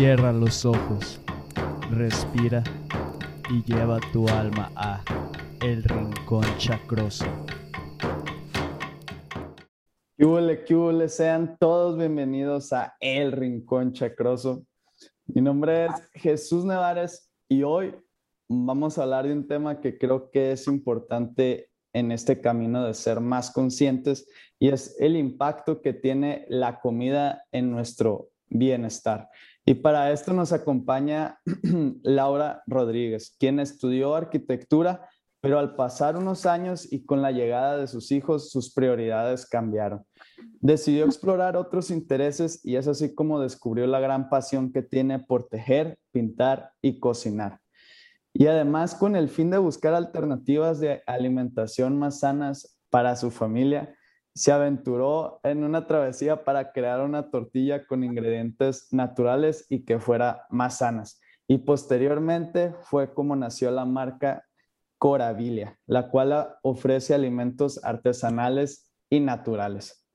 Cierra los ojos, respira y lleva tu alma a El Rincón Chacroso. ¿Qué qué Sean todos bienvenidos a El Rincón Chacroso. Mi nombre es Jesús Nevares y hoy vamos a hablar de un tema que creo que es importante en este camino de ser más conscientes y es el impacto que tiene la comida en nuestro bienestar. Y para esto nos acompaña Laura Rodríguez, quien estudió arquitectura, pero al pasar unos años y con la llegada de sus hijos, sus prioridades cambiaron. Decidió explorar otros intereses y es así como descubrió la gran pasión que tiene por tejer, pintar y cocinar. Y además con el fin de buscar alternativas de alimentación más sanas para su familia, se aventuró en una travesía para crear una tortilla con ingredientes naturales y que fuera más sanas. Y posteriormente fue como nació la marca Corabilia, la cual ofrece alimentos artesanales y naturales.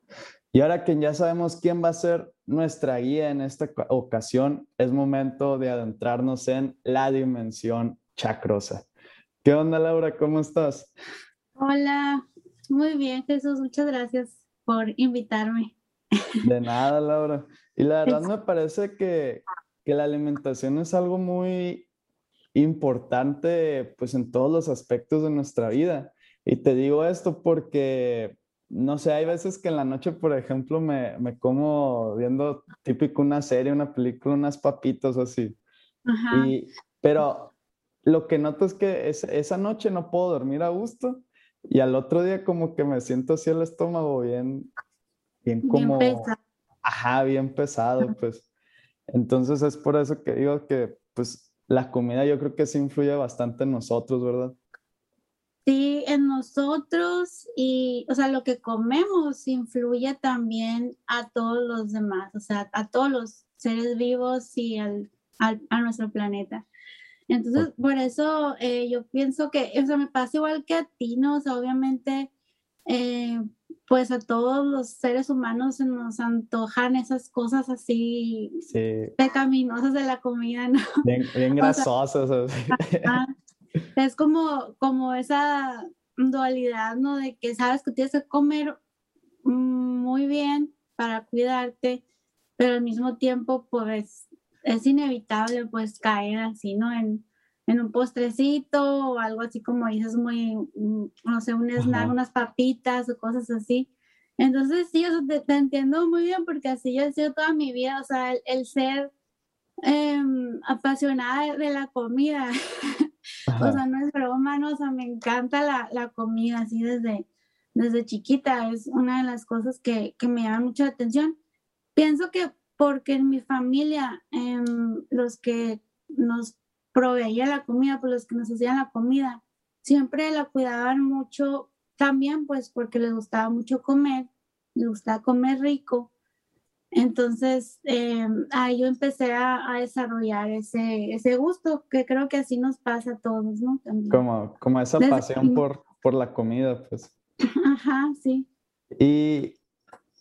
Y ahora que ya sabemos quién va a ser nuestra guía en esta ocasión, es momento de adentrarnos en la dimensión chacrosa. ¿Qué onda, Laura? ¿Cómo estás? Hola, muy bien, Jesús, muchas gracias por invitarme. De nada, Laura. Y la verdad me parece que, la alimentación es algo muy importante pues en todos los aspectos de nuestra vida. Y te digo esto porque, no sé, hay veces que en la noche, por ejemplo, me, me como viendo típico una serie, una película, unas papitas así. Ajá. Y, pero lo que noto es que esa noche no puedo dormir a gusto y al otro día como que me siento así el estómago bien, bien como... Bien pesado. Ajá, bien pesado, pues. Entonces es por eso que digo que pues la comida yo creo que sí influye bastante en nosotros, ¿verdad? Sí, en nosotros y, o sea, lo que comemos influye también a todos los demás, o sea, a todos los seres vivos y al, a nuestro planeta. Entonces, por eso eh, yo pienso que, o sea, me pasa igual que a ti, ¿no? O sea, obviamente, eh, pues a todos los seres humanos se nos antojan esas cosas así pecaminosas de la comida, ¿no? Bien, grasosas. es como, como esa dualidad, ¿no? De que sabes que tienes que comer muy bien para cuidarte, pero al mismo tiempo, pues es inevitable pues caer así, ¿no? En, un postrecito o algo así como dices, muy, mm, no sé, un snack, unas papitas o cosas así. Entonces, sí, te, entiendo muy bien porque así yo he sido toda mi vida, o sea, el, ser em, apasionada de la comida. o sea, no es broma, no, o sea, me encanta la, la, comida así desde, desde chiquita, es una de las cosas que, que me llama mucha atención. Pienso que porque en mi familia em, los que nos proveían la comida, pues los que nos hacían la comida, siempre la cuidaban mucho también pues porque les gustaba mucho comer, les gustaba comer rico. Entonces, em, ahí yo empecé a, desarrollar ese, ese gusto, que creo que así nos pasa a todos, ¿no? Como, como esa pasión por, por la comida, pues. Ajá, sí. Y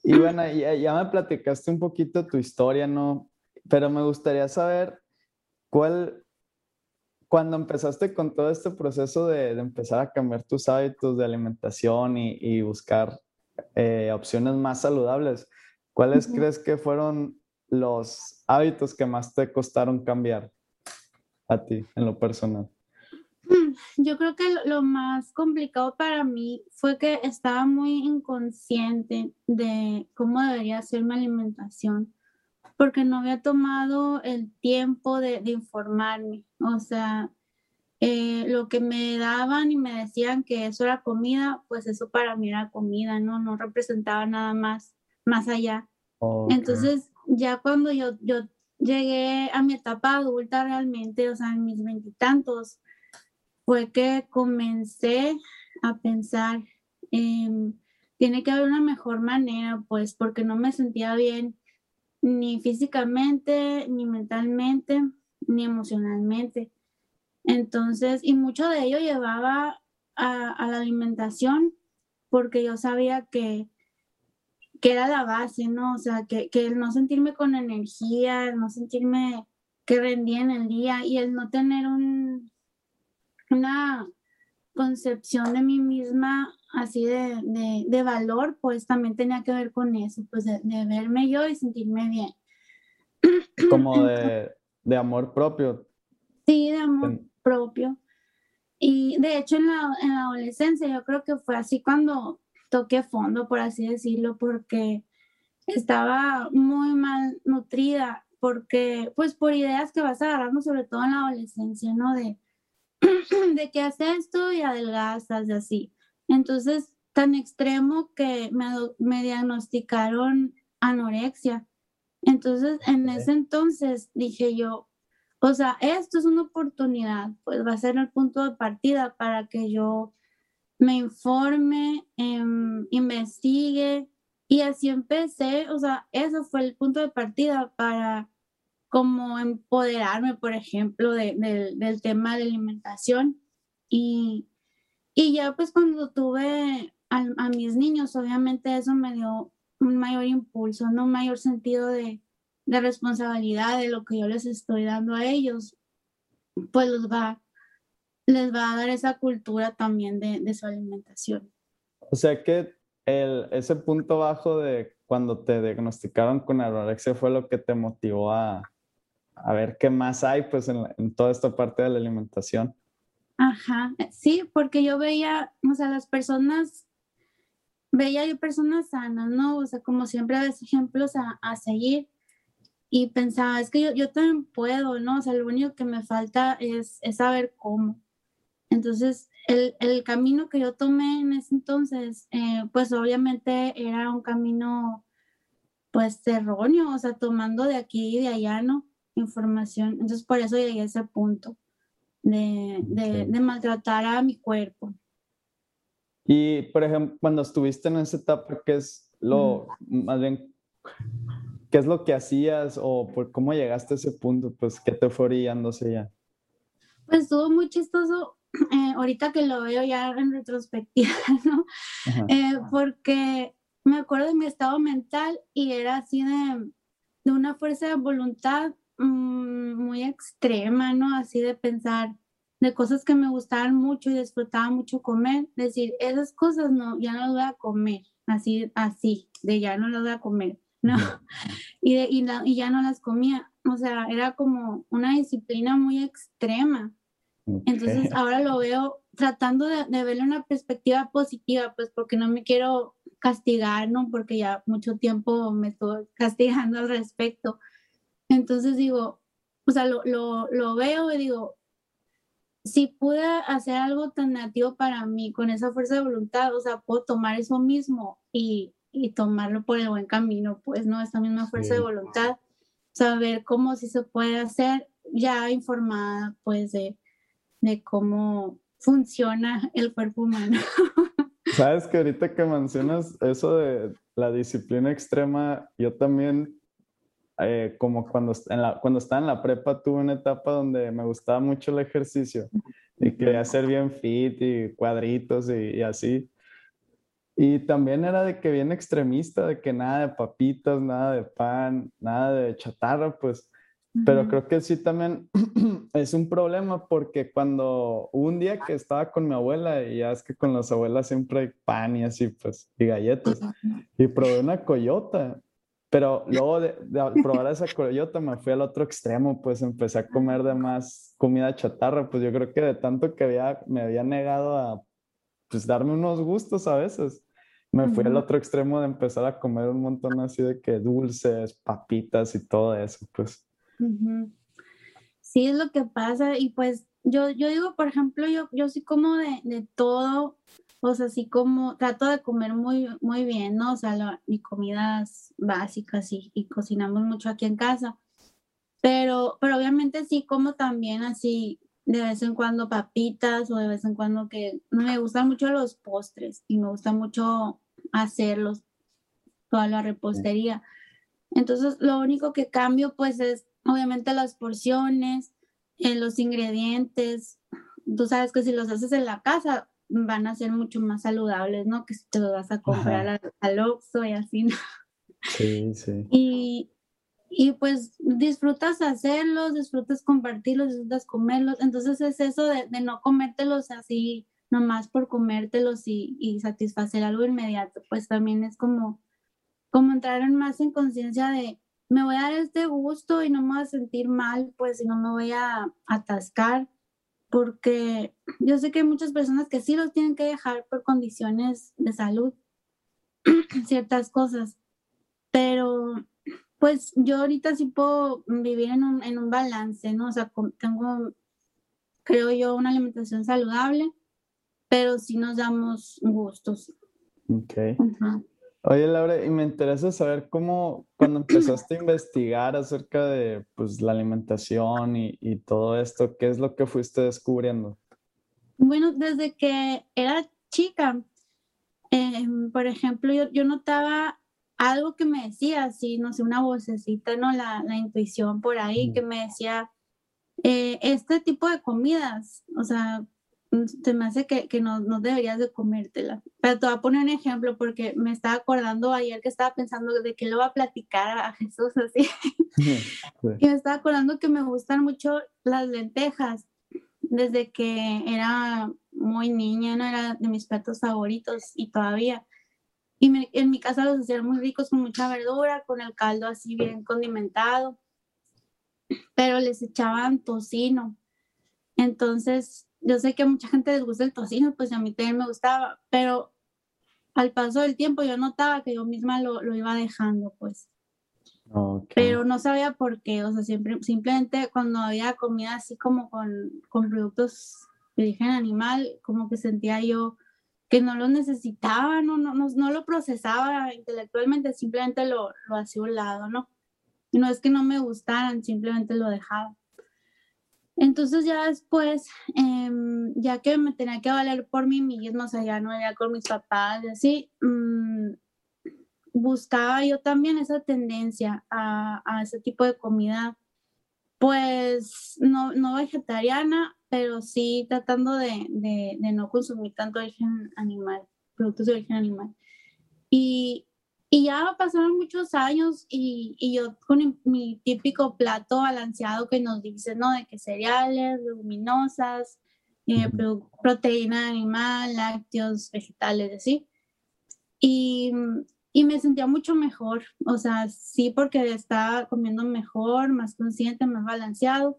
y bueno, ya, me platicaste un poquito tu historia, ¿no? Pero me gustaría saber cuál, cuando empezaste con todo este proceso de, empezar a cambiar tus hábitos de alimentación y, buscar eh, opciones más saludables, ¿cuáles crees que fueron los hábitos que más te costaron cambiar a ti en lo personal? Yo creo que lo más complicado para mí fue que estaba muy inconsciente de cómo debería ser mi alimentación, porque no había tomado el tiempo de, informarme. O sea, eh, lo que me daban y me decían que eso era comida, pues eso para mí era comida, ¿no? No representaba nada más, más allá. Entonces, ya cuando yo, yo llegué a mi etapa adulta realmente, o sea, en mis veintitantos, fue que comencé a pensar, tiene que haber una mejor manera, pues porque no me sentía bien ni físicamente, ni mentalmente, ni emocionalmente. Entonces, y mucho de ello llevaba a, la alimentación, porque yo sabía que, que era la base, ¿no? O sea, que, que el no sentirme con energía, el no sentirme que rendía en el día y el no tener un, una concepción de mí misma así de, de, valor, pues también tenía que ver con eso, pues de, verme yo y sentirme bien. Como de, de amor propio. Sí, de amor propio. Y de hecho en la, en la adolescencia yo creo que fue así cuando toqué fondo, por así decirlo, porque estaba muy mal nutrida, porque pues por ideas que vas agarrando, sobre todo en la adolescencia, ¿no? De, de que haces esto y adelgazas y así. Entonces, tan extremo que me, me diagnosticaron anorexia. Entonces, en ese entonces dije yo, o sea, esto es una oportunidad, pues va a ser el punto de partida para que yo me informe, em, investigue y así empecé, o sea, eso fue el punto de partida para como empoderarme, por ejemplo, del tema de alimentación. Y, y ya pues cuando tuve a, a, mis niños, obviamente eso me dio un mayor impulso, ¿no? un mayor sentido de, de responsabilidad de lo que yo les estoy dando a ellos, pues los va, les va a dar esa cultura también de, de su alimentación. O sea que el, ese punto bajo de cuando te diagnosticaron con anorexia fue lo que te motivó a, a ver qué más hay pues en, en, toda esta parte de la alimentación. Ajá, sí, porque yo veía, o sea, las personas, veía yo personas sanas, ¿no? O sea, como siempre ves ejemplos a, a seguir y pensaba, es que yo, yo, también puedo, ¿no? O sea, lo único que me falta es, es saber cómo. Entonces, el, el, camino que yo tomé en ese entonces, eh, pues obviamente era un camino, pues erróneo, o sea, tomando de aquí y de allá, ¿no? Información. Entonces, por eso llegué a ese punto de, de, de maltratar a mi cuerpo. Y, por ejemplo, cuando estuviste en esa etapa, ¿qué es lo, más bien, ¿Qué es lo que hacías o por cómo llegaste a ese punto? Pues, ¿qué te fue orillándose ya? Pues estuvo muy chistoso eh, ahorita que lo veo ya en retrospectiva, ¿no? Eh, porque me acuerdo de mi estado mental y era así de, de una fuerza de voluntad mmm, muy extrema, ¿no? Así de pensar de cosas que me gustaban mucho y disfrutaba mucho comer, decir, esas cosas no, ya no las voy a comer, así, así, de ya no las voy a comer. ¿no? Y, y, y, ya no las comía. O sea, era como una disciplina muy extrema. Entonces ahora lo veo tratando de, de verle una perspectiva positiva, pues porque no me quiero castigar, ¿no? Porque ya mucho tiempo me estoy castigando al respecto. Entonces digo, o sea, lo, lo, lo veo y digo, si pude hacer algo tan negativo para mí con esa fuerza de voluntad, o sea, puedo tomar eso mismo y y tomarlo por el buen camino, pues, ¿no? Esta misma fuerza de voluntad, saber cómo sí se puede hacer, ya informada, pues, de, de cómo funciona el cuerpo humano. Sabes que ahorita que mencionas eso de la disciplina extrema, yo también, eh, como cuando, en la, cuando estaba en la prepa, tuve una etapa donde me gustaba mucho el ejercicio y quería ser bien fit y cuadritos y, y así. Y también era de que bien extremista, de que nada de papitas, nada de pan, nada de chatarra, pues. Pero creo que sí también es un problema porque cuando un día que estaba con mi abuela, y ya es que con las abuelas siempre hay pan y así, pues, y galletas, y probé una coyota, pero luego de, de, probar esa coyota me fui al otro extremo, pues empecé a comer de más comida chatarra, pues yo creo que de tanto que había, me había negado a pues darme unos gustos a veces. Me fui al otro extremo de empezar a comer un montón así de que dulces, papitas y todo eso, pues. Sí, es lo que pasa y pues yo, yo digo, por ejemplo, yo, yo sí como de, de todo, o sea, sí como, trato de comer muy, muy bien, ¿no? O sea, la, mi comidas básicas y, y cocinamos mucho aquí en casa, pero, pero obviamente sí como también así de vez en cuando papitas o de vez en cuando que me gustan mucho los postres y me gusta mucho hacerlos, toda la repostería. Entonces, lo único que cambio pues es obviamente las porciones, eh, los ingredientes. Tú sabes que si los haces en la casa, van a ser mucho más saludables, ¿no? Que si te los vas a comprar al, al Oxxo y así, ¿no? Sí, sí. Y, y pues disfrutas hacerlos, disfrutas compartirlos, disfrutas comerlos. Entonces es eso de, de no comértelos así nomás por comértelos y, y, satisfacer algo inmediato, pues también es como, como entrar en más en conciencia de, me voy a dar este gusto y no me voy a sentir mal, pues y no me voy a atascar, porque yo sé que hay muchas personas que sí los tienen que dejar por condiciones de salud, ciertas cosas, pero pues yo ahorita sí puedo vivir en un, en un balance, ¿no? O sea, tengo, creo yo, una alimentación saludable, pero sí nos damos gustos. Ok. Oye, Laura, y me interesa saber cómo, cuando empezaste a investigar acerca de pues, la alimentación y, y todo esto, ¿qué es lo que fuiste descubriendo? Bueno, desde que era chica, eh, por ejemplo, yo, yo, notaba algo que me decía, así, no sé, una vocecita, ¿no? La, la intuición por ahí que me decía, eh, este tipo de comidas, o sea, se me hace que, que no, no, deberías de comértela. Pero te voy a poner un ejemplo porque me estaba acordando ayer que estaba pensando de que lo va a platicar a Jesús así. y me estaba acordando que me gustan mucho las lentejas. Desde que era muy niña, no era de mis platos favoritos y todavía. Y me, en mi casa los hacían muy ricos con mucha verdura, con el caldo así bien condimentado. Pero les echaban tocino. Entonces yo sé que a mucha gente les gusta el tocino, pues a mí también me gustaba, pero al paso del tiempo yo notaba que yo misma lo, lo iba dejando, pues. Okay. Pero no sabía por qué, o sea, siempre, simplemente cuando había comida así como con, con productos de origen animal, como que sentía yo que no lo necesitaba, no, no, no, no lo procesaba intelectualmente, simplemente lo, lo hacía a un lado, ¿no? Y no es que no me gustaran, simplemente lo dejaba. Entonces ya después, eh, ya que me tenía que valer por mí misma, o sea, ya no era con mis papás y así, mmm, buscaba yo también esa tendencia a, ese tipo de comida, pues no, no vegetariana, pero sí tratando de, de, de no consumir tanto origen animal, productos de origen animal. Y, y ya pasaron muchos años y, y, yo con mi típico plato balanceado que nos dice, ¿no? De que cereales, leguminosas, eh, pro, proteína animal, lácteos, vegetales, así. Y, y, me sentía mucho mejor, o sea, sí porque estaba comiendo mejor, más consciente, más balanceado.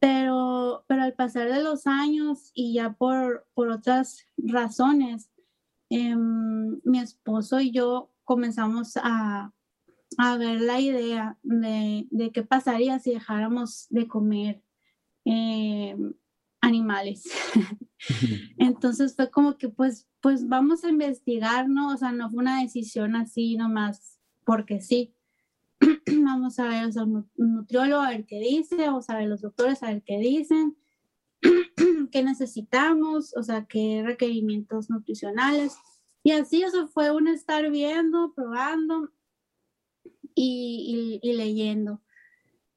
Pero, pero al pasar de los años y ya por, por otras razones, eh, mi esposo y yo comenzamos a, a ver la idea de, de, qué pasaría si dejáramos de comer eh, animales. Entonces fue como que pues, pues vamos a investigar, ¿no? O sea, no fue una decisión así nomás porque sí. vamos a ver, o sea, un nutriólogo a ver qué dice, vamos a ver los doctores a ver qué dicen, qué necesitamos, o sea, qué requerimientos nutricionales. Y así eso fue un estar viendo, probando y, y, y, leyendo.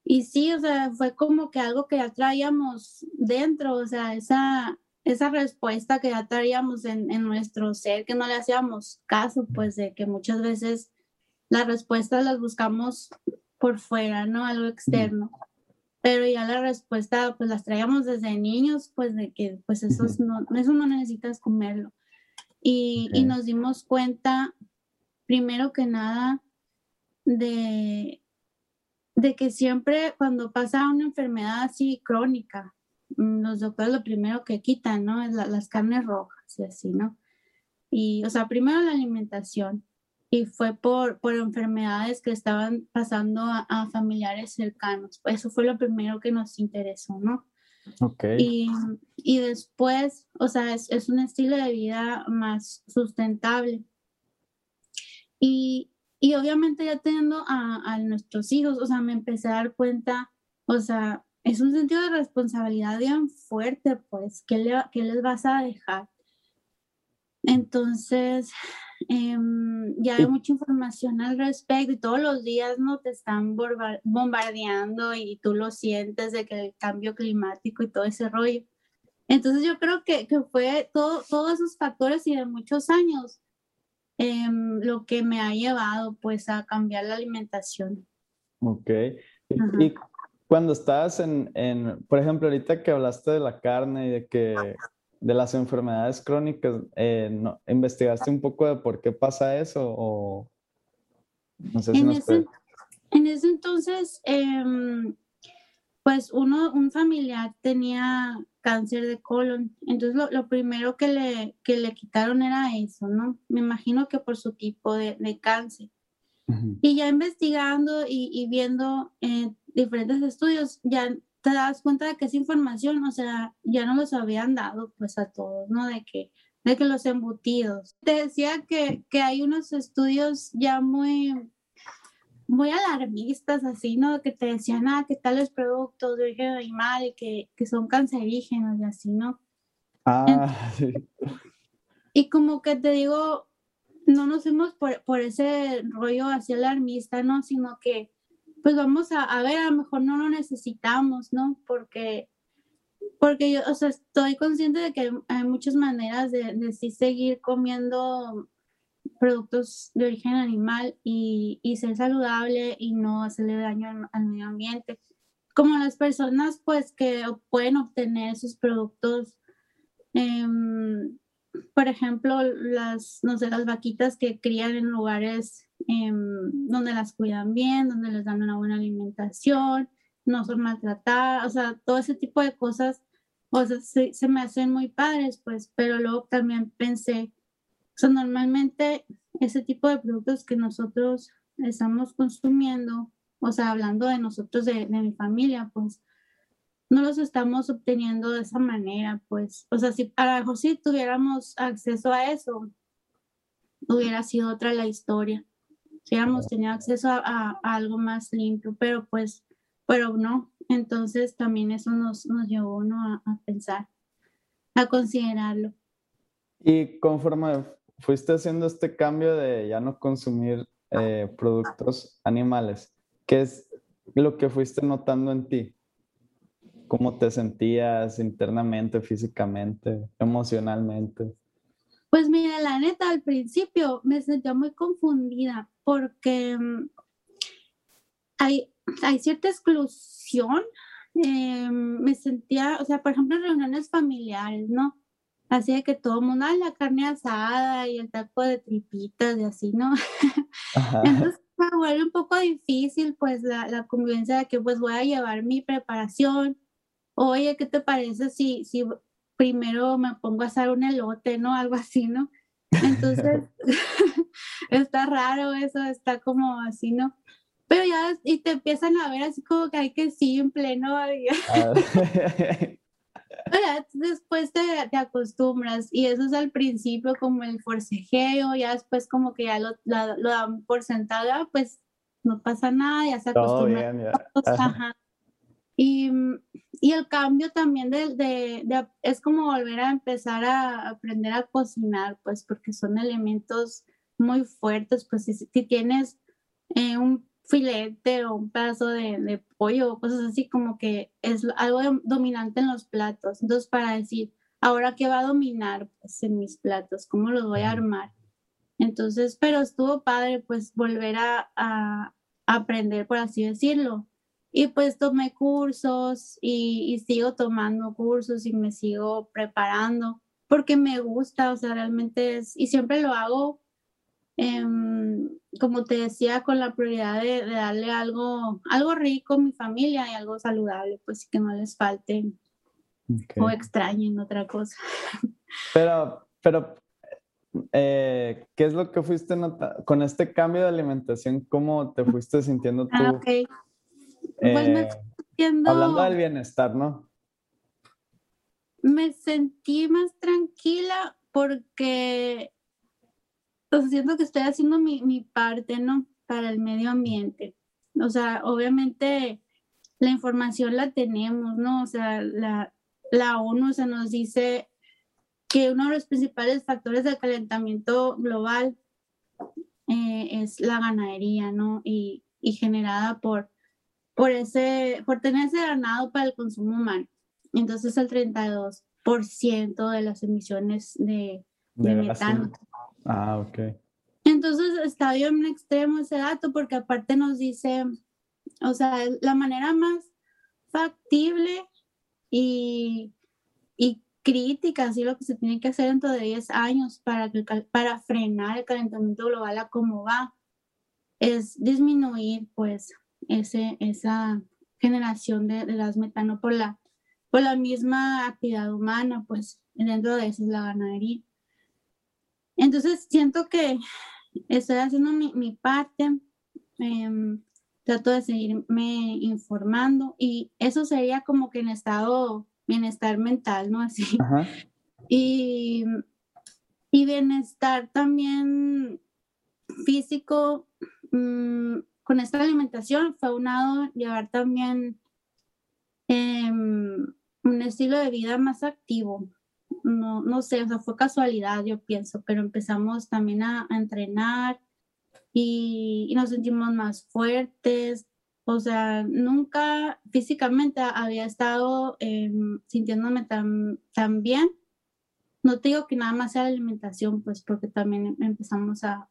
Y sí, o sea, fue como que algo que ya traíamos dentro, o sea, esa, esa respuesta que ya traíamos en, en nuestro ser, que no le hacíamos caso, pues de que muchas veces las respuestas las buscamos por fuera, ¿no? Algo externo. Pero ya la respuesta, pues las traíamos desde niños, pues de que, pues eso no, eso no necesitas comerlo. Y, okay. y, nos dimos cuenta, primero que nada, de, de que siempre cuando pasa una enfermedad así crónica, mm, los doctores lo primero que quitan, ¿no? Es la, las carnes rojas y así, ¿no? Y, o sea, primero la alimentación. Y fue por, por enfermedades que estaban pasando a, a familiares cercanos. Eso fue lo primero que nos interesó, ¿no? Y, y, después, o sea, es, es, un estilo de vida más sustentable. Y, y obviamente ya teniendo a, a, nuestros hijos, o sea, me empecé a dar cuenta, o sea, es un sentido de responsabilidad bien fuerte, pues, ¿qué, le, qué les vas a dejar? Entonces, eh, ya hay mucha información al respecto y todos los días no te están bombardeando y tú lo sientes de que el cambio climático y todo ese rollo. Entonces yo creo que, que fue todo, todos esos factores y de muchos años em, lo que me ha llevado pues a cambiar la alimentación. Ok. Y, cuando estabas en, en, por ejemplo, ahorita que hablaste de la carne y de que de las enfermedades crónicas, eh, ¿investigaste un poco de por qué pasa eso? O no sé si en, ese, en ese entonces, em, pues uno, un familiar tenía cáncer de colon, entonces lo, primero que le, que le quitaron era eso, ¿no? Me imagino que por su tipo de, de cáncer. Y ya investigando y, y viendo eh, diferentes estudios, ya te das cuenta de que esa información, o sea, ya no los habían dado pues a todos, ¿no? De que, de que los embutidos. Te decía que, que hay unos estudios ya muy, muy alarmistas, así, ¿no? Que te decían, ah, que tales productos de origen animal y que, que son cancerígenos y así, ¿no? Ah, sí. Y como que te digo, no nos fuimos por, por ese rollo así alarmista, ¿no? Sino que pues vamos a, ver, a lo mejor no lo necesitamos, ¿no? Porque, porque yo, o sea, estoy consciente de que hay, muchas maneras de, sí seguir comiendo productos de origen animal y, y ser saludable y no hacerle daño al, medio ambiente. Como las personas, pues, que pueden obtener esos productos, em, por ejemplo, las, no sé, las vaquitas que crían en lugares Em, donde las cuidan bien, donde les dan una buena alimentación, no son maltratadas, o sea, todo ese tipo de cosas, o sea, se, se me hacen muy padres, pues, pero luego también pensé, o sea, normalmente ese tipo de productos que nosotros estamos consumiendo, o sea, hablando de nosotros, de, de mi familia, pues, no los estamos obteniendo de esa manera, pues, o sea, si a lo mejor si tuviéramos acceso a eso, hubiera sido otra la historia si hubiéramos tenido acceso a, algo más limpio, pero pues, pero no. Entonces también eso nos, nos llevó uno a, pensar, a considerarlo. Y conforme fuiste haciendo este cambio de ya no consumir eh, productos animales, ¿qué es lo que fuiste notando en ti? ¿Cómo te sentías internamente, físicamente, emocionalmente? Pues mira, la neta, al principio me sentía muy confundida porque mm, hay, hay cierta exclusión. Eh, me sentía, o sea, por ejemplo, en reuniones familiares, ¿no? Así de que todo el mundo, la carne asada y el taco de tripitas y así, ¿no? Entonces me vuelve un poco difícil, pues, la, la convivencia de que, pues, voy a llevar mi preparación. Oye, ¿qué te parece si, si primero me pongo a hacer un elote, ¿no? Algo así, ¿no? Entonces, está raro eso, está como así, ¿no? Pero ya, y te empiezan a ver así como que hay que simple, ¿no? Ah. después te, te, acostumbras y eso es al principio como el forcejeo, ya después como que ya lo, lo, dan por sentado, ah, pues no pasa nada, ya se acostumbra. Y, y, el cambio también de, de, es como volver a empezar a aprender a cocinar, pues porque son elementos muy fuertes, pues si, si tienes eh, un filete o un pedazo de, de, pollo o cosas así, como que es algo dominante en los platos. Entonces, para decir, ahora qué va a dominar pues, en mis platos, cómo los voy a armar. Entonces, pero estuvo padre pues volver a, a aprender, por así decirlo. Y pues tomé cursos y, sigo tomando cursos y me sigo preparando porque me gusta, o sea, realmente es, y siempre lo hago, em, como te decía, con la prioridad de, darle algo, algo rico a mi familia y algo saludable, pues que no les falte o extrañen otra cosa. Pero, pero, eh, ¿qué es lo que fuiste notando? Con este cambio de alimentación, ¿cómo te fuiste sintiendo tú? Ah, pues me eh, Hablando del bienestar, ¿no? Me sentí más tranquila porque pues, siento que estoy haciendo mi, mi parte, ¿no? Para el medio ambiente. O sea, obviamente la información la tenemos, ¿no? O sea, la, la ONU se nos dice que uno de los principales factores del calentamiento global eh, es la ganadería, ¿no? Y, y generada por por, ese, por tener ese ganado para el consumo humano. Entonces el 32. de las emisiones de, de, metano. Ah, ok. Entonces está bien extremo ese dato porque aparte nos dice, o sea, la manera más factible y, y crítica, así lo que se tiene que hacer dentro de 10 años para, que, para frenar el calentamiento global a cómo va, es disminuir pues ese, esa generación de, de las metano por la, por la misma actividad humana, pues dentro de eso es la ganadería. Entonces siento que estoy haciendo mi, mi parte, em, trato de seguirme informando y eso sería como que en estado bienestar mental, ¿no? Así. Y, y bienestar también físico, mm, con esta alimentación fue unado llevar también em, un estilo de vida más activo, no, sé, o sea, fue casualidad, yo pienso, pero empezamos también a, entrenar y, nos sentimos más fuertes. O sea, nunca físicamente había estado em, sintiéndome tan, tan bien. No te digo que nada más sea la alimentación, pues porque también empezamos a,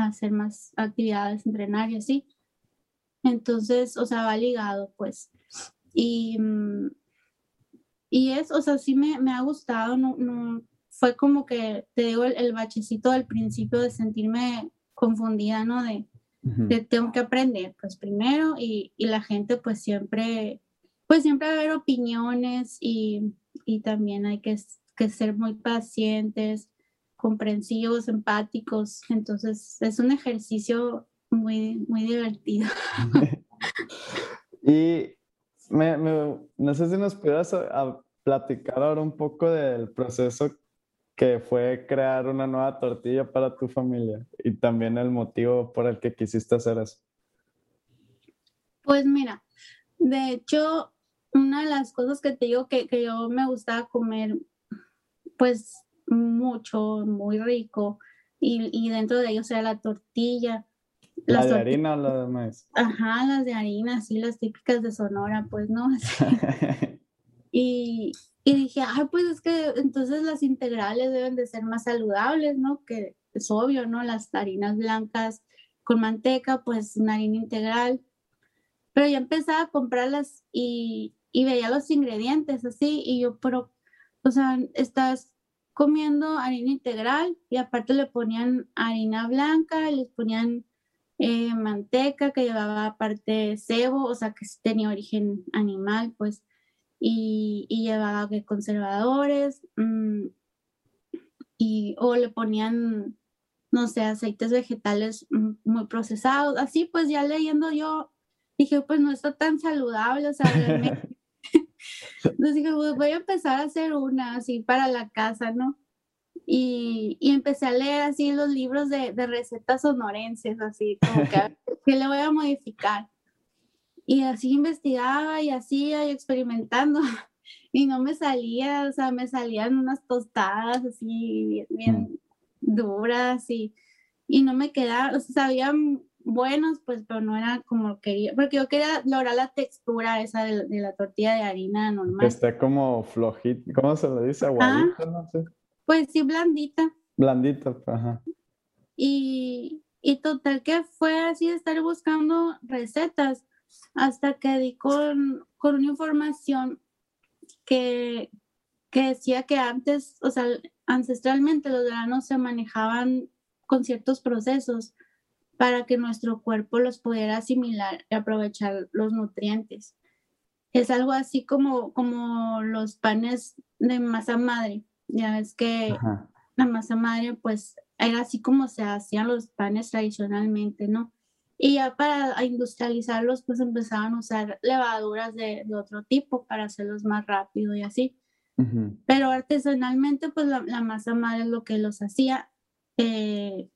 a hacer más actividades, entrenar y así. Entonces, o sea, va ligado, pues. Y, mm, y es, o sea, sí me, me ha gustado, no, no, fue como que, te digo, el, bachecito del principio de sentirme confundida, ¿no? De, de tengo que aprender, pues primero, y, y, la gente pues siempre, pues siempre va a haber opiniones y, y también hay que, que ser muy pacientes, comprensivos, empáticos, entonces es un ejercicio muy, muy divertido. y me, no sé si nos pudieras platicar ahora un poco del proceso que fue crear una nueva tortilla para tu familia y también el motivo por el que quisiste hacer eso. Pues mira, de hecho, una de las cosas que te digo que, que yo me gustaba comer, pues mucho, muy rico, y, y dentro de ellos era la tortilla. ¿La de harina o la de maíz? Ajá, las de harina, sí, las típicas de Sonora, pues, ¿no? y, y dije, ay, pues es que entonces las integrales deben de ser más saludables, ¿no? Que es obvio, ¿no? Las harinas blancas con manteca, pues una harina integral. Pero ya empezaba a comprarlas y, y veía los ingredientes así, y yo, pero, o sea, estás comiendo harina integral y aparte le ponían harina blanca, les ponían eh, manteca que llevaba aparte cebo, o sea que tenía origen animal, pues, y, y llevaba conservadores, mm, y, o le ponían, no sé, aceites vegetales mm, muy procesados, así pues ya leyendo yo dije, pues no está tan saludable, o sea, Entonces dije, pues, voy a empezar a hacer una así para la casa, ¿no? Y, y, empecé a leer así los libros de, de recetas sonorenses, así como que, que, le voy a modificar. Y así investigaba y hacía y experimentando y no me salía, o sea, me salían unas tostadas así bien, bien mm. duras y, y no me quedaba, o sea, sabían buenos, pues, pero no era como quería, porque yo quería lograr la textura esa de, de la tortilla de harina normal. está como flojito, ¿cómo se le dice? Aguadito, no sé. Pues sí, blandita. Blandita, ajá. Y, y total que fue así de estar buscando recetas hasta que di con, con una información que, que decía que antes, o sea, ancestralmente los granos se manejaban con ciertos procesos para que nuestro cuerpo los pudiera asimilar y aprovechar los nutrientes. Es algo así como, como los panes de masa madre. Ya ves que la masa madre, pues, era así como se hacían los panes tradicionalmente, ¿no? Y ya para industrializarlos, pues empezaban a usar levaduras de, otro tipo para hacerlos más rápido y así. Pero artesanalmente, pues la, masa madre es lo que los hacía eh,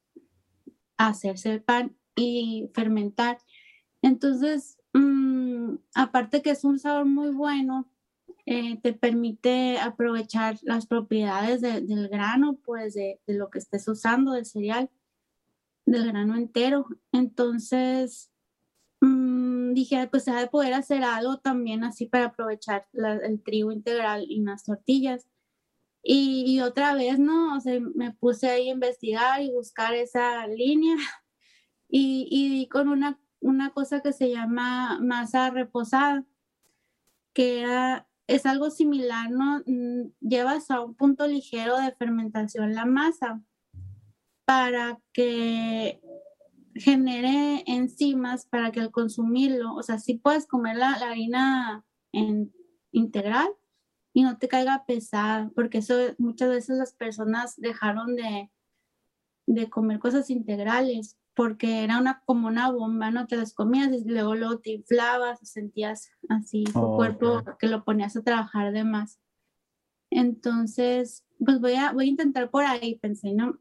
hacerse el pan y fermentar. Entonces, mm, aparte que es un sabor muy bueno, eh, te permite aprovechar las propiedades del grano, pues de, lo que estés usando, del cereal, del grano entero. Entonces, mmm, dije, pues se ha de poder hacer algo también así para aprovechar el trigo integral y las tortillas. Y, otra vez, ¿no? O sea, me puse ahí a investigar y buscar esa línea y, y con una, una cosa que se llama masa reposada, que es algo similar, ¿no? Mm, llevas a un punto ligero de fermentación la masa para que genere enzimas para que al consumirlo, o sea, sí puedes comer la, harina en, integral y no te caiga pesada, porque eso muchas veces las personas dejaron de, de comer cosas integrales porque era una como una bomba, ¿no? Te las comías y luego, luego te inflabas, sentías así tu oh, cuerpo que lo ponías a trabajar de más. Entonces, pues voy a, voy a intentar por ahí, pensé, ¿no?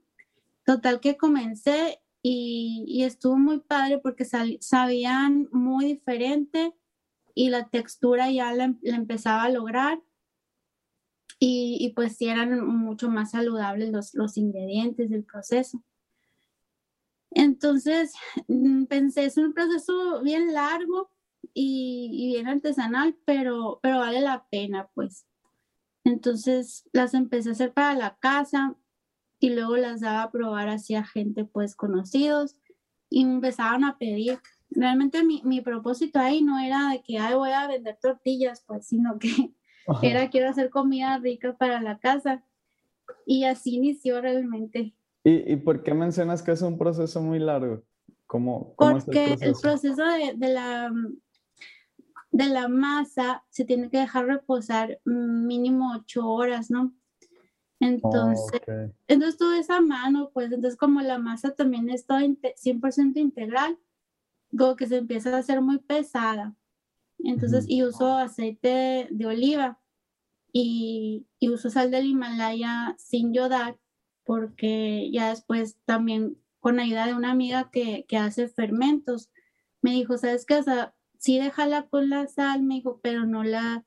Total que comencé y, estuvo muy padre porque sabían muy diferente y la textura ya la, empezaba a lograr. Y, pues sí eran mucho más saludables los, los ingredientes del proceso. Entonces mm, pensé, es un proceso bien largo y, bien artesanal, pero, pero vale la pena, pues. Entonces las empecé a hacer para la casa, y luego las daba a probar hacia gente pues conocidos y empezaban a pedir. Realmente mi, mi, propósito ahí no era de que Ay, voy a vender tortillas, pues, sino que era quiero hacer comida rica para la casa. Y así inició realmente. ¿Y, ¿Y, por qué mencionas que es un proceso muy largo? ¿Cómo, cómo Porque el proceso, de, de, la, de la masa se tiene que dejar reposar mínimo ocho horas, ¿no? Entonces, entonces todo es a mano, pues entonces como la masa también es todo 100% integral, como que se empieza a hacer muy pesada. Entonces, y uso aceite de oliva y, y, uso sal del Himalaya sin yodar, porque ya después también con ayuda de una amiga que, que hace fermentos, me dijo, ¿sabes qué? O sea, sí déjala con la sal, me dijo, pero no la,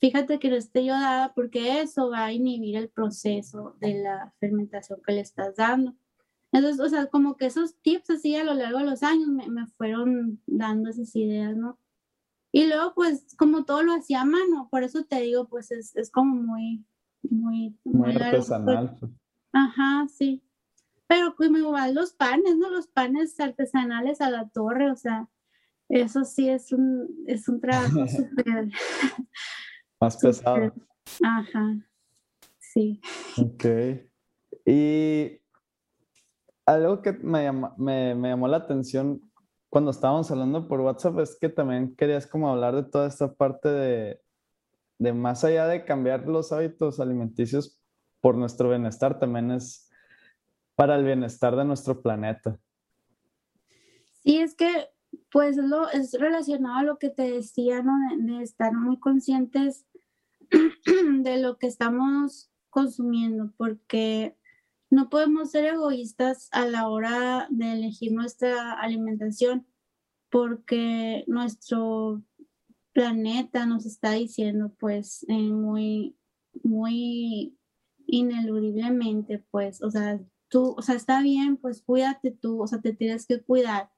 fíjate que no esté yodada porque eso va a inhibir el proceso de la fermentación que le estás dando. Entonces, o sea, como que esos tips así a lo largo de los años me, me fueron dando esas ideas, ¿no? Y luego, pues, como todo lo hacía a mano, por eso te digo, pues es, es como muy, muy, muy, artesanal. Pues. Ajá, sí. Pero pues igual los panes, ¿no? Los panes artesanales a la torre, o sea, eso sí es un, es un trabajo súper más pesado. Ajá, sí. Ok. Y algo que me, me, me, llamó la atención cuando estábamos hablando por WhatsApp es que también querías como hablar de toda esta parte de, de más allá de cambiar los hábitos alimenticios por nuestro bienestar, también es para el bienestar de nuestro planeta. Sí, es que pues lo, es relacionado a lo que te decía, ¿no? de estar muy conscientes de lo que estamos consumiendo, porque no podemos ser egoístas a la hora de elegir nuestra alimentación, porque nuestro planeta nos está diciendo, pues, eh, muy, muy ineludiblemente, pues, o sea, tú, o sea, está bien, pues cuídate tú, o sea, te tienes que cuidar,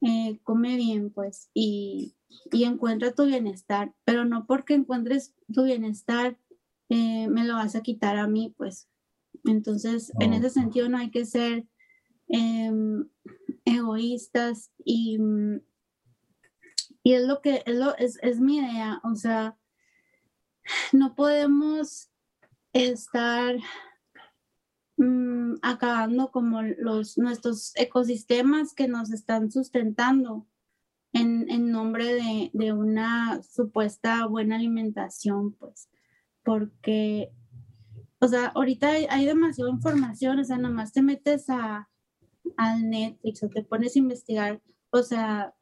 eh, come bien, pues, y, y encuentra tu bienestar, pero no porque encuentres tu bienestar eh, me lo vas a quitar a mí, pues. Entonces, en ese sentido no hay que ser em, egoístas y, y es lo que es, lo, es, es mi idea, o sea, no podemos estar mm, acabando como los nuestros ecosistemas que nos están sustentando en, nombre de, una supuesta buena alimentación, pues, porque, o sea, ahorita hay, demasiada información, o sea, nomás te metes a, al Netflix o te pones a investigar, o sea,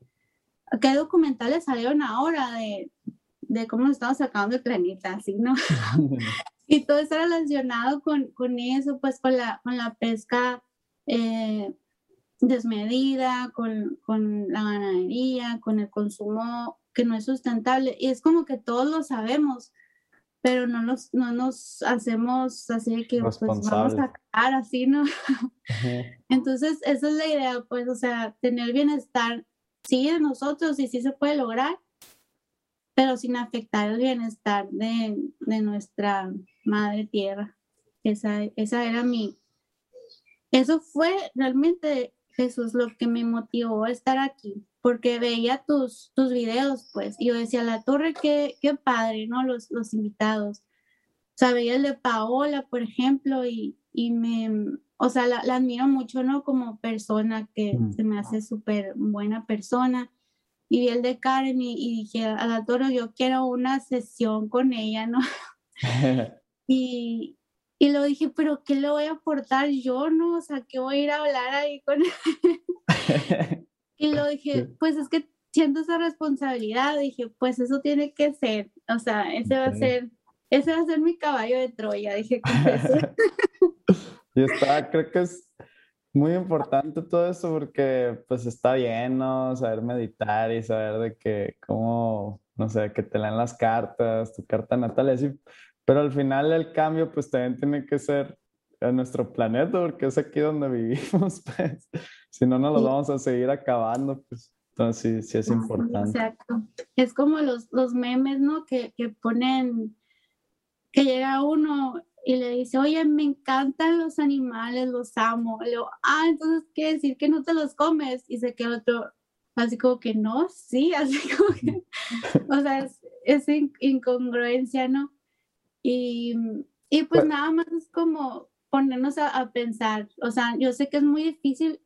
¿qué documentales salieron ahora de, de cómo nos estamos sacando el planeta, así, ¿no? y todo está relacionado con, con, eso, pues con la, con la pesca eh, desmedida, con, con, la ganadería, con el consumo que no es sustentable. Y es como que todos lo sabemos, pero no nos, no nos hacemos así de que pues vamos a sacar así, ¿no? Entonces, esa es la idea, pues, o sea, tener bienestar, sí, de nosotros y sí se puede lograr, pero sin afectar el bienestar de, de nuestra madre tierra. Esa, esa era mi, eso fue realmente Jesús lo que me motivó a estar aquí, porque veía tus, tus videos, pues, y yo decía, la torre, qué, qué padre, ¿no? Los, los invitados. O sea, veía el de Paola, por ejemplo, y, y me, o sea, la, admiro mucho, ¿no? Como persona, que se me hace súper buena persona. Y vi el de Karen y, y dije, a la torre, yo quiero una sesión con ella, ¿no? y, y lo dije, pero ¿qué le voy a aportar yo, no? O sea, ¿qué voy a ir a hablar ahí con él? Y lo dije, pues es que siento esa responsabilidad. Dije, pues eso tiene que ser. O sea, ese va a ser, ese va a ser mi caballo de Troya. Dije, y está, creo que es muy importante todo eso porque pues está bien, ¿no? Saber meditar y saber de que cómo, no sé, que te leen las cartas, tu carta natal, así pero al final el cambio pues también tiene que ser en nuestro planeta porque es aquí donde vivimos, pues. Si no, nos lo vamos a seguir acabando, pues. Entonces sí, sí es importante. Exacto. Es como los, los memes, ¿no? Que, que ponen, que llega uno y le dice, oye, me encantan los animales, los amo. Le digo, ah, entonces quiere decir que no te los comes. Y se queda otro, así como que no, sí, así como que, o sea, es, es incongruencia, ¿no? Y, y pues nada más es como ponernos a, pensar, o sea, yo sé que es muy difícil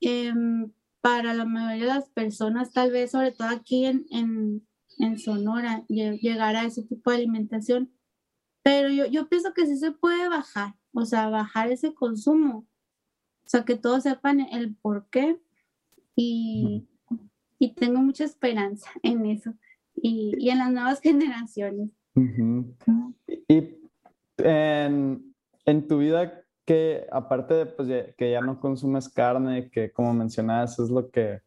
em, para la mayoría de las personas, tal vez sobre todo aquí en, en, en Sonora, llegar a ese tipo de alimentación, pero yo, yo pienso que sí se puede bajar, o sea, bajar ese consumo, o sea, que todos sepan el por qué y, y tengo mucha esperanza en eso y, y en las nuevas generaciones. Y en, en, tu vida, que aparte de pues, que ya no consumes carne, que como mencionabas es lo que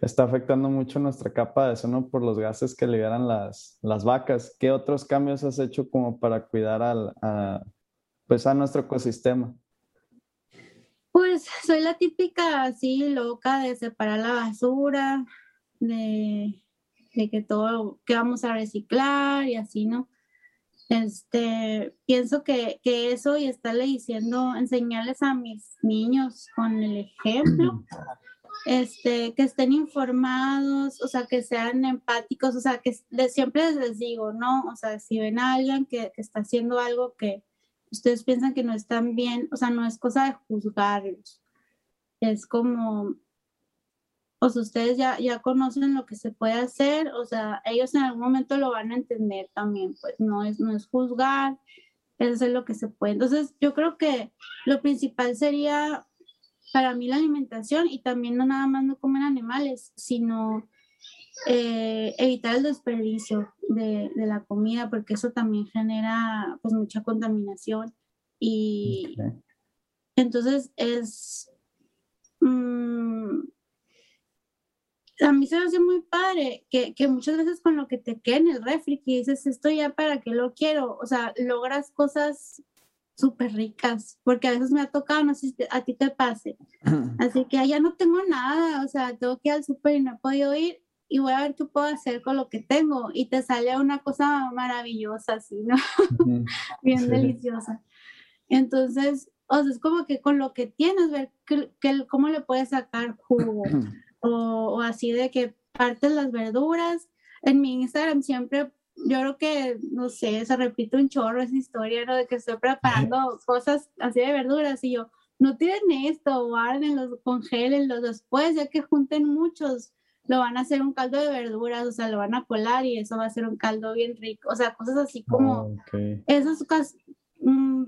está afectando mucho nuestra capa de ozono por los gases que liberan las, las vacas, ¿qué otros cambios has hecho como para cuidar al, a, pues, a nuestro ecosistema? Pues soy la típica así loca de separar la basura, de de que todo, que vamos a reciclar y así, ¿no? Este, pienso que, que eso y estarle diciendo, enseñarles a mis niños con el ejemplo, este, que estén informados, o sea, que sean empáticos, o sea, que siempre les digo, ¿no? O sea, si ven a alguien que, que está haciendo algo que ustedes piensan que no están bien, o sea, no es cosa de juzgarlos, es como o sea, ustedes ya, ya conocen lo que se puede hacer, o sea, ellos en algún momento lo van a entender también, pues no es, no es juzgar, es hacer lo que se puede. Entonces, yo creo que lo principal sería para mí la alimentación y también no nada más no comer animales, sino eh, evitar el desperdicio de, de, la comida, porque eso también genera pues mucha contaminación y entonces es... Mm, a mí se me hace muy padre que, que, muchas veces con lo que te queda en el refri, que dices, esto ya para qué lo quiero, o sea, logras cosas súper ricas, porque a veces me ha tocado, no sé si a ti te pase, así que ya no tengo nada, o sea, tengo que ir al súper y no he podido ir, y voy a ver qué puedo hacer con lo que tengo, y te sale una cosa maravillosa, así, ¿no? Bien deliciosa. Entonces, o sea, es como que con lo que tienes, ver que, cómo le puedes sacar jugo o, así de que partes las verduras. En mi Instagram siempre, yo creo que, no sé, se repite un chorro esa historia, ¿no? De que estoy preparando cosas así de verduras y yo, no tienen esto, guárdenlos, congélenlos después, ya que junten muchos, lo van a hacer un caldo de verduras, o sea, lo van a colar y eso va a ser un caldo bien rico, o sea, cosas así como esos mm,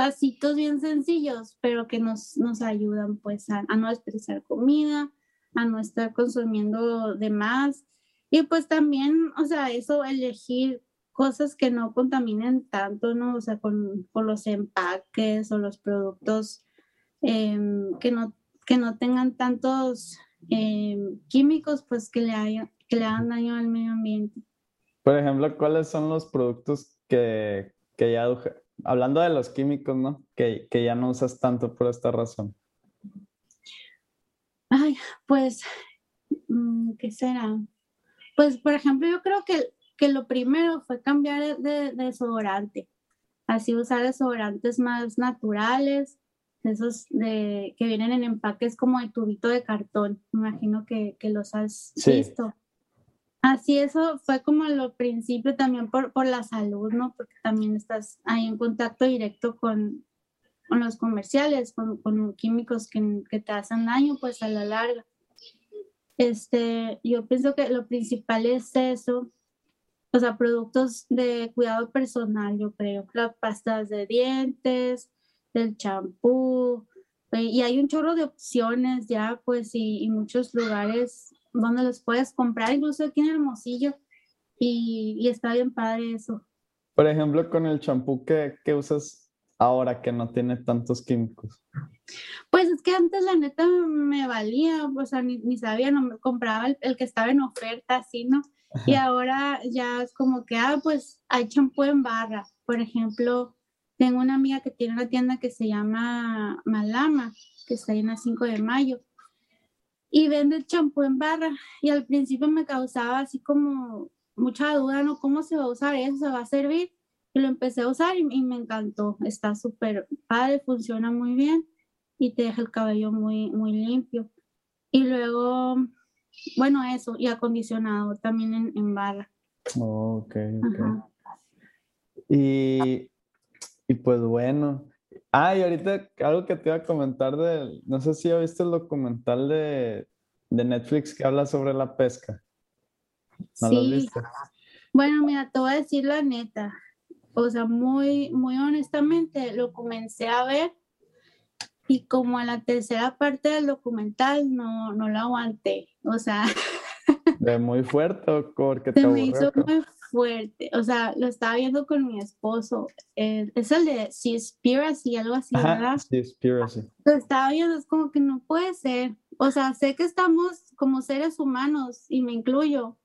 pasitos bien sencillos, pero que nos, nos ayudan pues a, no desperdiciar comida, a no estar consumiendo de más. Y pues también, o sea, eso, elegir cosas que no contaminen tanto, ¿no? O sea, con, los empaques o los productos em, que, no, que no tengan tantos em, químicos, pues que le, haya, que le hagan daño al medio ambiente. Por ejemplo, ¿cuáles son los productos que, que ya hablando de los químicos, ¿no? Que, que, ya no usas tanto por esta razón. Ay, pues, mm, ¿qué será? Pues, por ejemplo, yo creo que, que lo primero fue cambiar de, desodorante, así usar desodorantes más naturales, esos de, que vienen en empaques como de tubito de cartón, me imagino que, que los has visto. Así eso fue como lo principio también por, por la salud, ¿no? Porque también estás ahí en contacto directo con, con los comerciales, con, con químicos que, que, te hacen daño, pues a la larga. Este, yo pienso que lo principal es eso, o sea, productos de cuidado personal, yo creo, las pastas de dientes, del champú, eh, y hay un chorro de opciones ya, pues, y, y muchos lugares donde los puedes comprar, incluso aquí en Hermosillo, y, y está bien padre eso. Por ejemplo, con el champú que, que usas ahora que no tiene tantos químicos. Pues es que antes la neta me valía, o sea, ni, ni sabía, no me compraba el, el, que estaba en oferta, así, ¿no? Y ahora ya es como que, ah, pues hay champú en barra. Por ejemplo, tengo una amiga que tiene una tienda que se llama Malama, que está ahí en la 5 de mayo y vende champú en barra. Y al principio me causaba así como mucha duda, ¿no? ¿Cómo se va a usar eso? ¿Se va a servir? Y lo empecé a usar y, me encantó. Está súper padre, funciona muy bien y te deja el cabello muy, muy limpio. Y luego, bueno, eso, y acondicionado también en, en barra. Oh, ok, ok. Y, y pues bueno, Ah, y ahorita algo que te iba a comentar de, no sé si ya viste el documental de, de Netflix que habla sobre la pesca. ¿No sí. lo has visto? Bueno, mira, te voy a decir la neta. O sea, muy, muy honestamente, lo comencé a ver y como a la tercera parte del documental no, no lo aguanté. O sea... De muy fuerte porque te me hizo muy fuerte. O sea, lo estaba viendo con mi esposo. Eh, es el de Seaspiracy, algo así, Ajá, ¿verdad? Seaspiracy. Lo estaba viendo, es como que no puede ser. O sea, sé que estamos como seres humanos, y me incluyo,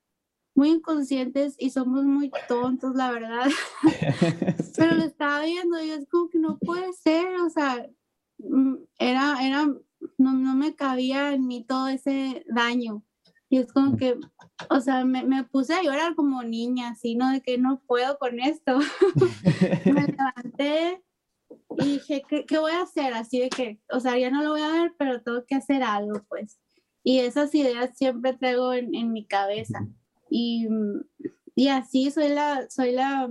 muy inconscientes y somos muy tontos, la verdad. sí. Pero lo estaba viendo y es como que no puede ser. O sea, mm, era, era, no, no me cabía en mí todo ese daño. Y es como que, o sea, me, me, puse a llorar como niña, así, ¿no? De que no puedo con esto. me levanté y dije, ¿qué, ¿qué, voy a hacer? Así de que, o sea, ya no lo voy a ver, pero tengo que hacer algo, pues. Y esas ideas siempre traigo en, en mi cabeza. Y, y así soy la, soy la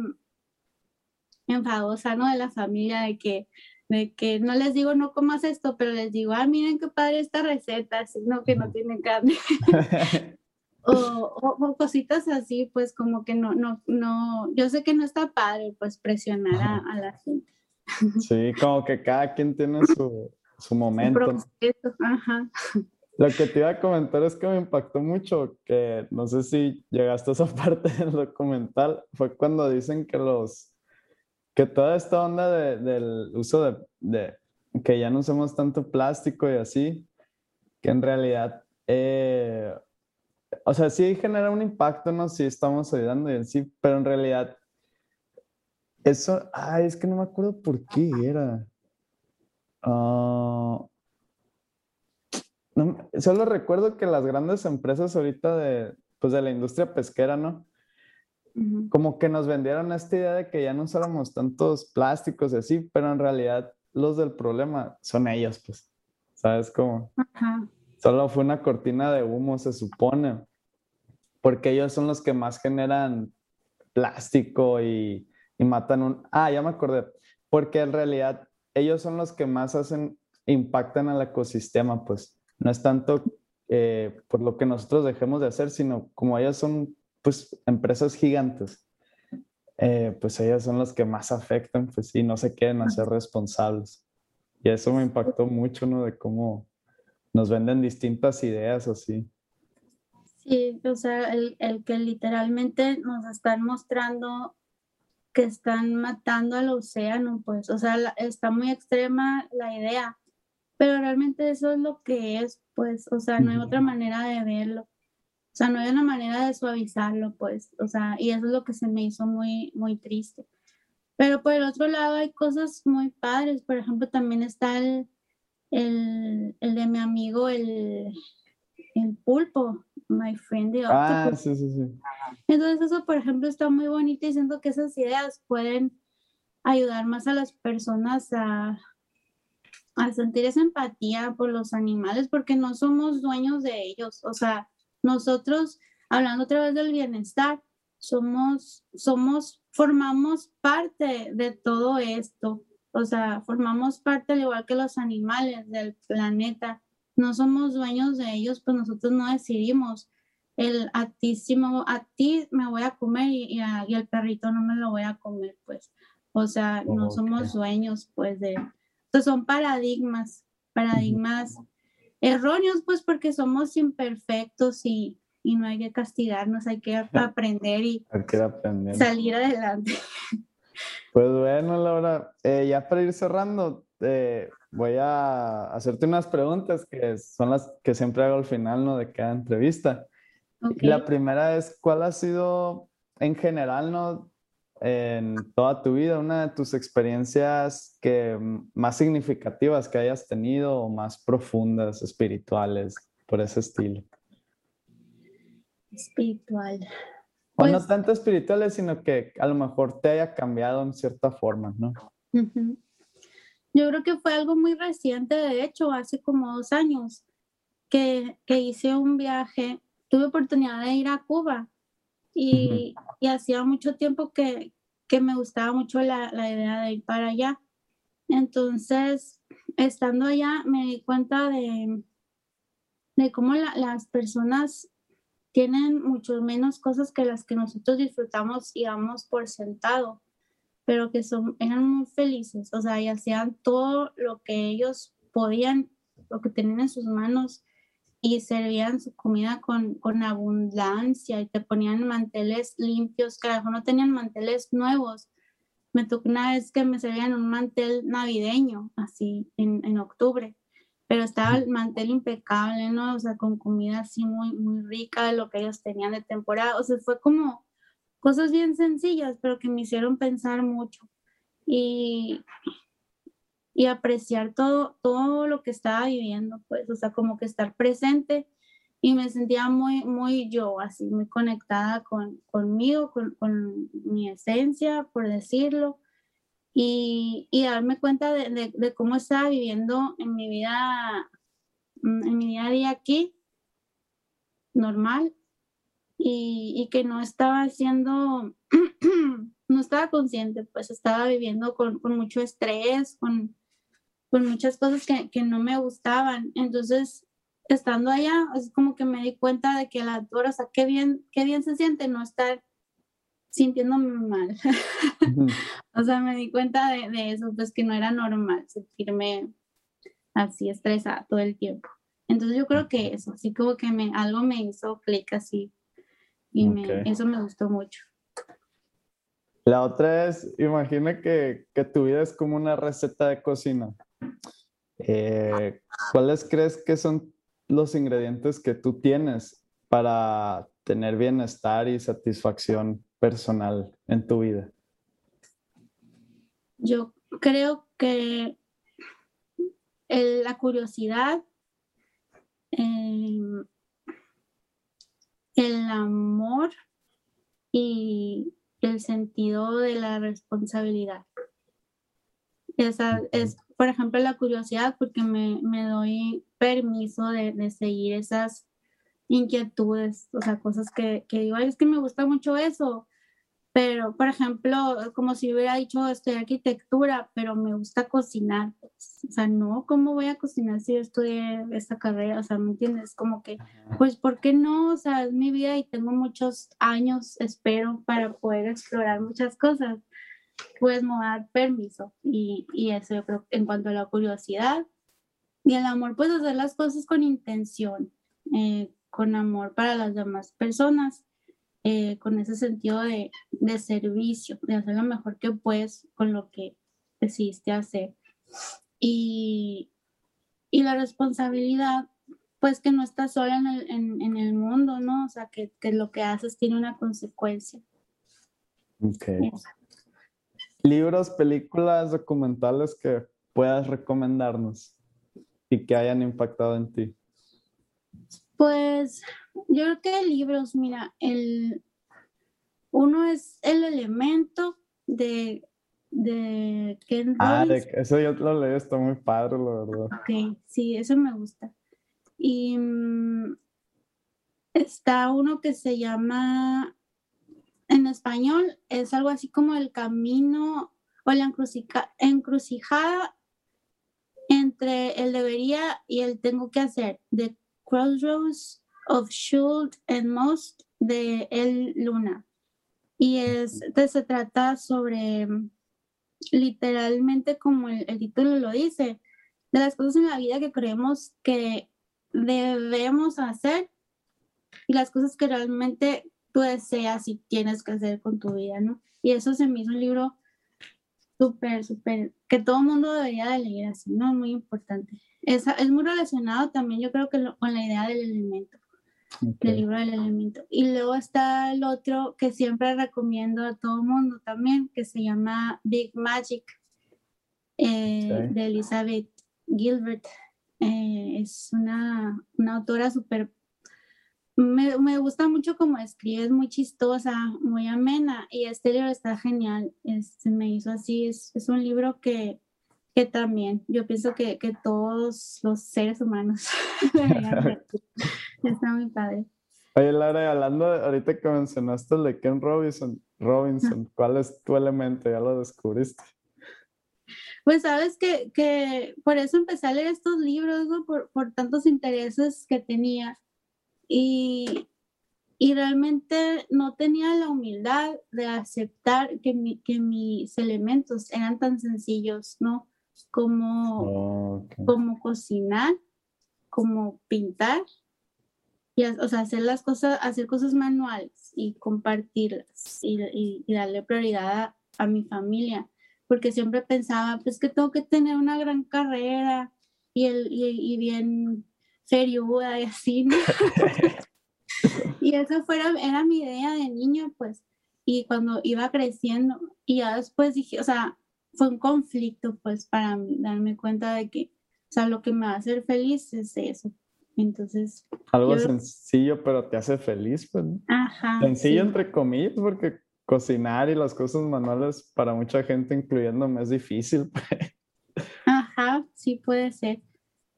enfadosa, ¿no? De la familia, de que de que no les digo no comas esto, pero les digo, ah, miren qué padre esta receta, sino que no tiene carne. o, o, o, cositas así, pues como que no, no, no, yo sé que no está padre, pues presionar a, a la gente. sí, como que cada quien tiene su, su momento. Proceso. Ajá. Lo que te iba a comentar es que me impactó mucho, que no sé si llegaste a esa parte del documental, fue cuando dicen que los que toda esta onda de, del uso de, de, que ya no usamos tanto plástico y así, que en realidad, eh, o sea, sí genera un impacto, ¿no? Sí estamos ayudando y sí, pero en realidad, eso, ay, es que no me acuerdo por qué era. Uh, no, solo recuerdo que las grandes empresas ahorita de, pues de la industria pesquera, ¿no? Como que nos vendieron esta idea de que ya no usáramos tantos plásticos y así, pero en realidad los del problema son ellos, pues, ¿sabes cómo? Solo fue una cortina de humo, se supone, porque ellos son los que más generan plástico y, y matan un... Ah, ya me acordé, porque en realidad ellos son los que más hacen, impactan al ecosistema, pues, no es tanto eh, por lo que nosotros dejemos de hacer, sino como ellos son pues empresas gigantes, eh, pues ellas son las que más afectan, pues sí, no se quieren hacer responsables. Y eso me impactó mucho, ¿no? De cómo nos venden distintas ideas así. Sí, o sea, el, el que literalmente nos están mostrando que están matando al océano, pues, o sea, la, está muy extrema la idea, pero realmente eso es lo que es, pues, o sea, no hay otra manera de verlo. O sea, no hay una manera de suavizarlo, pues, o sea, y eso es lo que se me hizo muy, muy triste. Pero por el otro lado hay cosas muy padres, por ejemplo, también está el, el, el de mi amigo, el, el pulpo, My Friend the Ah, Octopus. sí, sí, sí. Entonces eso, por ejemplo, está muy bonito y siento que esas ideas pueden ayudar más a las personas a, a sentir esa empatía por los animales porque no somos dueños de ellos. O sea, nosotros, hablando otra vez del bienestar, somos, somos, formamos parte de todo esto. O sea, formamos parte, al igual que los animales del planeta. No somos dueños de ellos, pues nosotros no decidimos el a ti sí me a ti me voy a comer y, y, a- y al perrito no me lo voy a comer, pues. O sea, no somos dueños, pues, de... Entonces son paradigmas, paradigmas erróneos, pues, porque somos imperfectos y, y no hay que castigarnos, hay que aprender y Hay que ir aprendiendo. salir adelante. Pues bueno, Laura, eh, ya para ir cerrando, eh, voy a hacerte unas preguntas que son las que siempre hago al final, ¿no? De cada entrevista. La primera es, ¿cuál ha sido en general, ¿no? En toda tu vida, una de tus experiencias que mm, más significativas que hayas tenido o más profundas, espirituales, por ese estilo. Espiritual. O no Pues- tanto espirituales, sino que a lo mejor te haya cambiado en cierta forma, ¿no? Yo creo que fue algo muy reciente, de hecho, hace como dos años, que, que hice un viaje, tuve oportunidad de ir a Cuba y, y hacía mucho tiempo que, que me gustaba mucho la, la idea de ir para allá. Entonces, estando allá, me di cuenta de, de cómo la- las personas tienen mucho menos cosas que las que nosotros disfrutamos y damos por sentado pero que son, eran muy felices, o sea, y hacían todo lo que ellos podían, lo que tenían en sus manos, y servían su comida con, con abundancia y te ponían manteles limpios, mejor no tenían manteles nuevos. Me tocó una vez que me servían un mantel navideño, así, en, en octubre, pero estaba el mantel impecable, ¿no? O sea, con comida así muy, muy rica de lo que ellos tenían de temporada, o sea, fue como cosas bien sencillas, pero que me hicieron pensar mucho y, y apreciar todo, todo lo que estaba viviendo, pues, o sea, como que estar presente. Y me sentía muy, muy yo, así, muy conectada con, conmigo, con, con mi esencia, por decirlo, y, y darme cuenta de, de- cómo estaba viviendo en mi vida, mm, en mi día a día aquí, normal, y, y que no estaba haciendo, no estaba consciente, pues estaba viviendo con, con mucho estrés, con, con muchas cosas que, que no me gustaban. Entonces, estando allá, es como que me di cuenta de que la o sea, qué bien, qué bien se siente no estar sintiéndome mal. Ujú. o sea, me di cuenta de, de eso, pues que no era normal sentirme así estresada todo el tiempo. Entonces yo creo que eso, así como que me, algo me hizo clic así y me- eso me gustó mucho. La otra es, imagina que, que tu vida es como una receta de cocina. Eh, ¿cuáles crees que son los ingredientes que tú tienes para tener bienestar y satisfacción personal en tu vida? Yo creo que el- la curiosidad, em, el amor y el sentido de la responsabilidad. Esa es, por ejemplo, la curiosidad porque me, me doy permiso de, de seguir esas inquietudes, o sea, cosas que, que digo, "Ay, es que me gusta mucho eso, pero, por ejemplo, como si hubiera dicho estudiar arquitectura, pero me gusta cocinar. pues, o sea, no, ¿cómo voy a cocinar si yo estudié esta carrera? O sea, ¿me entiendes? Como que, pues, ¿por qué no? O sea, es mi vida y tengo muchos años, espero, para poder explorar muchas cosas. Pues me voy a dar permiso. Y, y eso yo creo en cuanto a la curiosidad y el amor, pues hacer las cosas con intención, eh, con amor para las demás personas eh, con ese sentido de, de servicio, de hacer lo mejor que puedes con lo que decidiste hacer. Y, y la responsabilidad, pues que no estás sola en el, en, en el mundo, ¿no? O sea, que, que lo que haces tiene una consecuencia. Ok. Eso. Libros, películas, documentales que puedas recomendarnos y que hayan impactado en ti. Pues yo creo que libros, mira, el uno es El elemento de, de Ken Ah, de- eso yo lo leí, está muy padre, la verdad. Ok, sí, eso me gusta. Y mm, está uno que se llama, en español, es algo así como el camino o la encrucija- encrucijada entre el debería y el tengo que hacer, The Crossroads of Should and Must de El Luna. Y es, de- se trata sobre, literalmente como el, el título lo dice, de las cosas en la vida que creemos que debemos hacer y las cosas que realmente tú deseas y tienes que hacer con tu vida, ¿no? Y eso se me hizo un libro súper, súper, que todo el mundo debería de leer así, ¿no? Muy importante. Es, es muy relacionado también, yo creo que lo- con la idea del elemento Ok. del libro del elemento. Y luego está el otro que siempre recomiendo a todo el mundo también, que se llama Big Magic, eh, de Elizabeth Gilbert. Eh, es una, una autora súper... Me, me gusta mucho cómo escribe, es muy chistosa, muy amena, y este libro está genial. Es- se me hizo así, es, es un libro que, que también yo pienso que, que todos los seres humanos. Está muy padre. Oye, Laura, hablando de- ahorita que mencionaste el de Ken Robinson, Robinson, ¿cuál es tu elemento? Ya lo descubriste. Pues sabes que, que por eso empecé a leer estos libros, ¿no? Por, por tantos intereses que tenía. Y, y realmente no tenía la humildad de aceptar que, mi- que mis elementos eran tan sencillos, ¿no? Como, Oh, ok. como cocinar, como pintar, y, o sea, hacer las cosas, hacer cosas manuales y compartirlas y, y- y darle prioridad a, a mi familia, porque siempre pensaba, pues que tengo que tener una gran carrera y, el, y, y bien seriuda y así, ¿no? y eso fuera, era mi idea de niña, pues, y cuando iba creciendo, y ya después dije, o sea, fue un conflicto, pues, para mí, darme cuenta de que, o sea, lo que me va a hacer feliz es eso. Entonces, Algo yo- sencillo, pero te hace feliz, pues. ajá. Sencillo sí. entre comillas, porque cocinar y las cosas manuales para mucha gente, incluyéndome, es difícil. pues. Ajá, sí puede ser.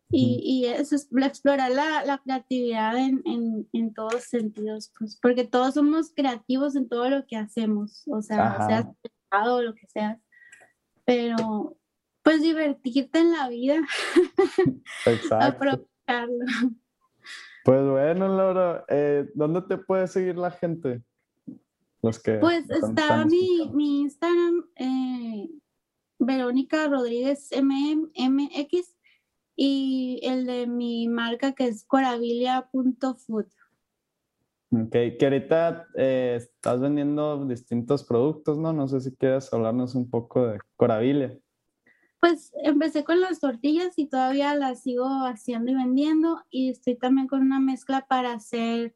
Y, y eso es explorar la, la creatividad en, en, en todos sentidos, pues, porque todos somos creativos en todo lo que hacemos, o sea, Ajá. seas pescado o lo que seas, pero pues divertirte en la vida, Exacto. aprovecharlo. Pues bueno, Laura, eh, ¿dónde te puede seguir la gente? Los que Pues está mi, mi Instagram, eh, Verónica Rodríguez MM MX, y el de mi marca que es corabilia.food. Ok, que ahorita eh, estás vendiendo distintos productos, ¿no? No sé si quieres hablarnos un poco de Corabilia. Pues empecé con las tortillas y todavía las sigo haciendo y vendiendo y estoy también con una mezcla para hacer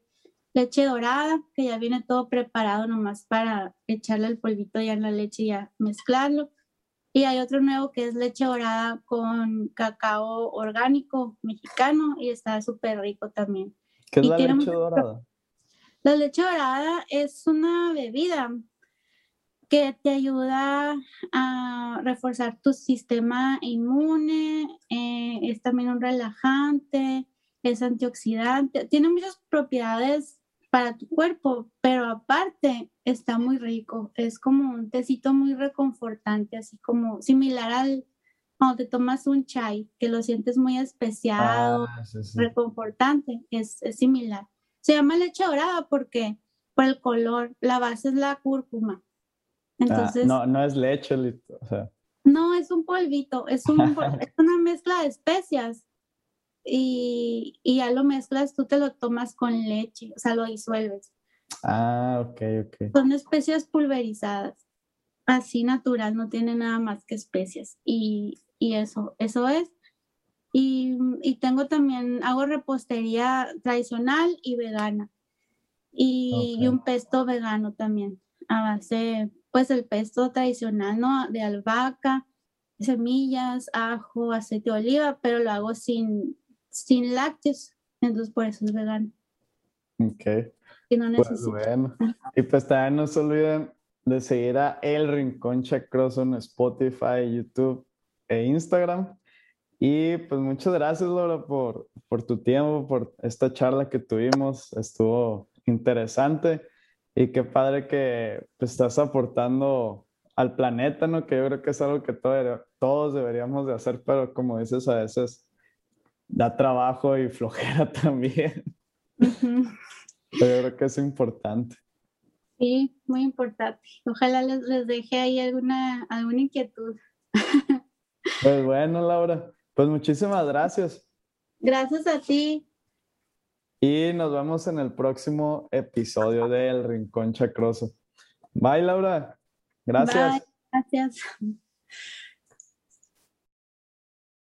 leche dorada, que ya viene todo preparado nomás para echarle el polvito ya en la leche y ya mezclarlo. Y hay otro nuevo que es leche dorada con cacao orgánico mexicano y está súper rico también. ¿Qué es Y la leche mucho- dorada? La leche dorada es una bebida que te ayuda a reforzar tu sistema inmune, eh, es también un relajante, es antioxidante, tiene muchas propiedades para tu cuerpo, pero aparte está muy rico, es como un tecito muy reconfortante, así como similar al cuando te tomas un chai, que lo sientes muy especiado, Ah, sí, sí. reconfortante, es, es similar. Se llama leche dorada porque por el color, la base es la cúrcuma. Ah, Entonces, no, no es leche, o sea, no, es un polvito, es, un, es una mezcla de especias y, y ya lo mezclas, tú te lo tomas con leche, o sea, lo disuelves. ah, ok, ok. Son especias pulverizadas, así natural, no tiene nada más que especias y, y eso, eso es. Y, y tengo también, hago repostería tradicional y vegana. Y, y Ok. un pesto vegano también, a base, pues el pesto tradicional, ¿no? De albahaca, semillas, ajo, aceite de oliva, pero lo hago sin, sin lácteos. Entonces por eso es vegano. Ok. Y no Pues bueno. Y pues también no se olviden de seguir a El Rincón Chacroso en Spotify, YouTube e Instagram. Y pues muchas gracias, Laura, por, por tu tiempo, por esta charla que tuvimos. Estuvo interesante y qué padre que pues, estás aportando al planeta, ¿no? Que yo creo que es algo que todo- todos deberíamos de hacer, pero como dices, a veces da trabajo y flojera también. Pero yo creo que es importante. Sí, muy importante. Ojalá les, les deje ahí alguna, alguna inquietud. Pues bueno, Laura, pues muchísimas gracias Gracias a ti. y nos vemos en el próximo episodio de El Rincón Chacroso. Bye, Laura. Gracias. Bye. Gracias.